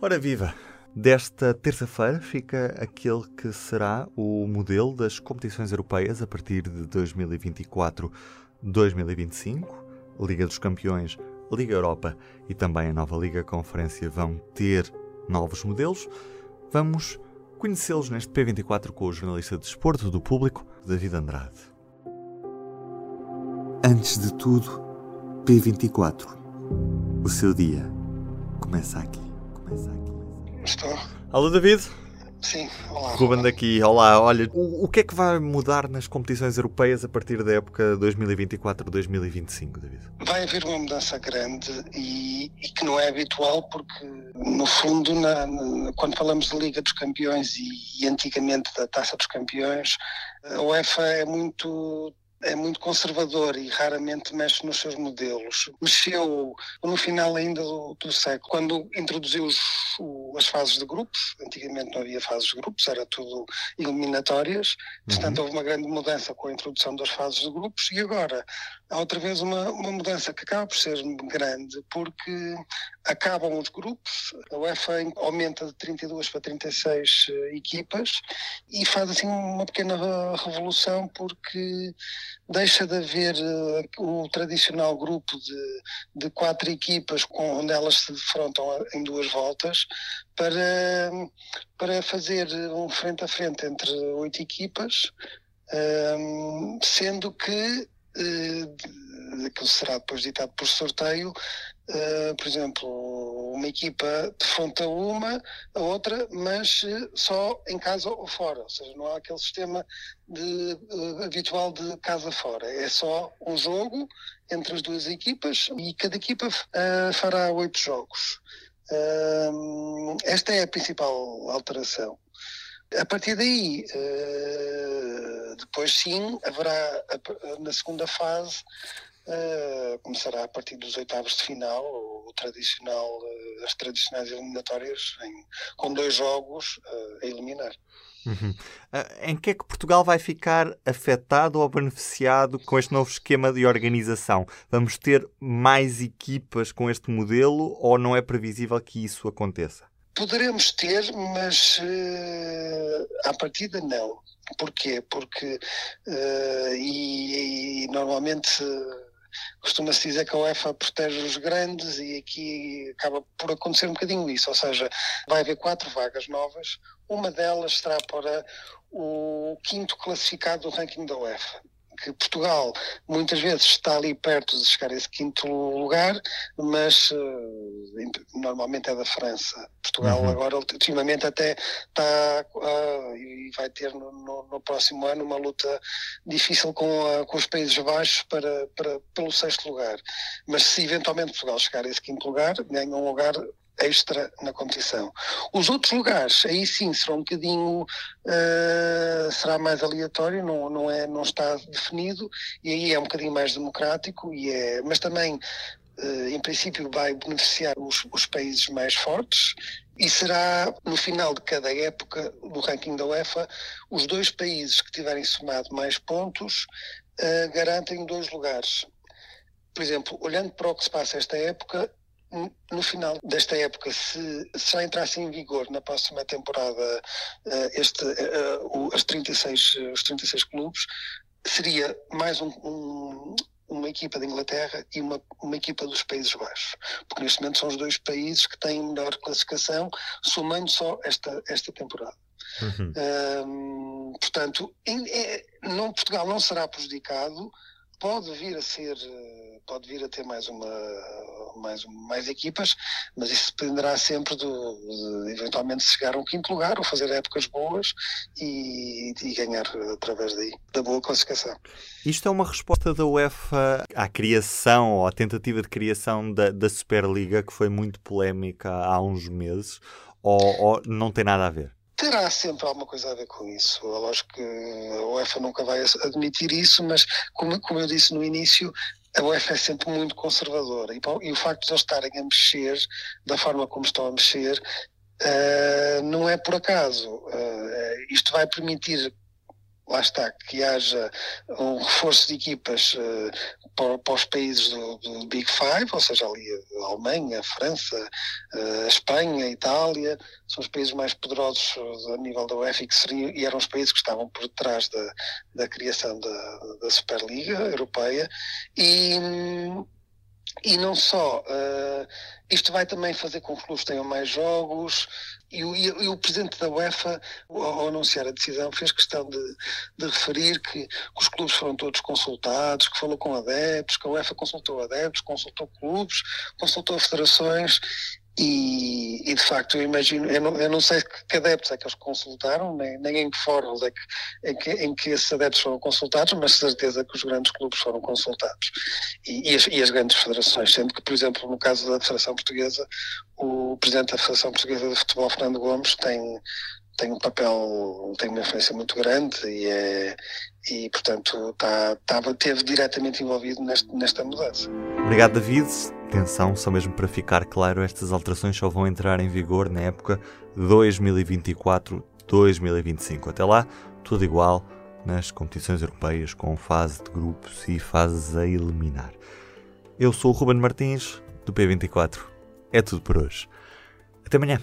Ora viva! Desta terça-feira fica aquele que será o modelo das competições europeias a partir de 2024-2025. Liga dos Campeões, Liga Europa e também a nova Liga Conferência vão ter novos modelos. Vamos conhecê-los neste P24 com o jornalista de desporto do público, David Andrade. Antes de tudo, P24. O seu dia começa aqui. Estou. Alô, David. Sim, olá. Ruben daqui. Olá, olha, o, o que é que vai mudar nas competições europeias a partir da época 2024-2025, David? Vai haver uma mudança grande e, e, que não é habitual porque, no fundo, na, na, quando falamos de Liga dos Campeões e, e antigamente da Taça dos Campeões, a UEFA é muito é muito conservador e raramente mexe nos seus modelos. Mexeu no final ainda do, do século, quando introduziu os, o, as fases de grupos. Antigamente não havia fases de grupos, era tudo eliminatórias. Portanto, uhum. houve uma grande mudança com a introdução das fases de grupos e agora há outra vez uma, uma mudança que acaba por ser grande, porque acabam os grupos, a UEFA aumenta de 32 para 36 eh, equipas e faz assim uma pequena revolução porque deixa de haver uh, o tradicional grupo de, de quatro equipas com, onde elas se defrontam em duas voltas para, para fazer um frente a frente entre oito equipas, um, sendo que uh, aquilo será depois ditado por sorteio, uh, por exemplo, uma equipa defronta uma, a outra, mas uh, só em casa ou fora, ou seja, não há aquele sistema de, habitual de casa fora, é só um jogo entre as duas equipas e cada equipa fará oito jogos. esta é a principal alteração. A partir daí, uh, depois sim, haverá na segunda fase, uh, começará a partir dos oitavos de final, o, tradicional, uh, as tradicionais eliminatórias, em, com dois jogos a eliminar. Uhum. Em que é que Portugal vai ficar afetado ou beneficiado com este novo esquema de organização? Vamos ter mais equipas com este modelo ou não é previsível que isso aconteça? Poderemos ter, mas uh, à partida não. Porquê? Porque, uh, e, e, normalmente uh, costuma-se dizer que a UEFA protege os grandes e aqui acaba por acontecer um bocadinho isso, ou seja, vai haver quatro vagas novas, uma delas será para o quinto classificado do ranking da UEFA que Portugal muitas vezes está ali perto de chegar a esse quinto lugar, mas uh, normalmente é da França. Portugal uhum. agora, ultimamente, até está uh, e vai ter no, no, no, próximo ano uma luta difícil com, a, com os Países Baixos para, para, pelo sexto lugar. Mas se eventualmente Portugal chegar a esse quinto lugar, ganha um lugar extra na competição. Os outros lugares, aí sim, será um bocadinho, uh, será mais aleatório, não, não, é, não está definido, e aí é um bocadinho mais democrático, e é, mas também, uh, em princípio, vai beneficiar os, os países mais fortes, e será, no final de cada época do ranking da UEFA, os dois países que tiverem somado mais pontos uh, garantem dois lugares. Por exemplo, olhando para o que se passa esta época, no final desta época, se, se já entrasse em vigor na próxima temporada uh, este, uh, as 36, os 36 clubes, seria mais um, um, uma equipa da Inglaterra e uma, uma equipa dos Países Baixos, porque neste momento são os dois países que têm melhor classificação, somando só esta, esta temporada. Uhum. portanto, em, é, não, Portugal não será prejudicado, pode vir a ser, pode vir a ter mais uma mais, mais equipas, mas isso dependerá sempre do, de eventualmente chegar a um quinto lugar ou fazer épocas boas e, e ganhar através daí, da boa classificação. Isto é uma resposta da UEFA à criação ou à tentativa de criação da, da Superliga, que foi muito polémica há uns meses Ou, ou não tem nada a ver? Terá sempre alguma coisa a ver com isso. Eu acho que a UEFA nunca vai admitir isso, mas como, como eu disse no início, a UEFA é sempre muito conservadora e, e, o facto de eles estarem a mexer da forma como estão a mexer uh, não é por acaso. Uh, isto vai permitir lá está, que haja um reforço de equipas uh, para, para, os países do, do, Big Five, ou seja, ali a Alemanha, a França, uh, a Espanha, a Itália, são os países mais poderosos a nível da UEFA que seriam, e eram os países que estavam por detrás da, da criação da, da Superliga Europeia. E, e não só, uh, isto vai também fazer com que os clubes tenham mais jogos, e o, e o, presidente da UEFA, ao anunciar a decisão, fez questão de, de referir que, que, os clubes foram todos consultados, que falou com adeptos, que a UEFA consultou adeptos, consultou clubes, consultou federações e, e, de facto, eu imagino, eu não, eu não, sei que adeptos é que eles consultaram, nem, nem em que fóruns é que, em, que, em que esses adeptos foram consultados, mas certeza que os grandes clubes foram consultados. E, e, as, e, as, grandes federações, sendo que, por exemplo, no caso da Federação Portuguesa, o presidente da Federação Portuguesa de Futebol, Fernando Gomes, tem, tem um papel, tem uma influência muito grande e, é, e portanto, tá, tava, teve diretamente envolvido neste, nesta mudança. Obrigado, David atenção, só mesmo para ficar claro, estas alterações só vão entrar em vigor na época 2024-2025. Até lá, tudo igual nas competições europeias, com fase de grupos e fases a eliminar. Eu sou o Ruben Martins, do P24. É tudo por hoje. Até amanhã.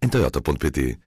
em toyota.pt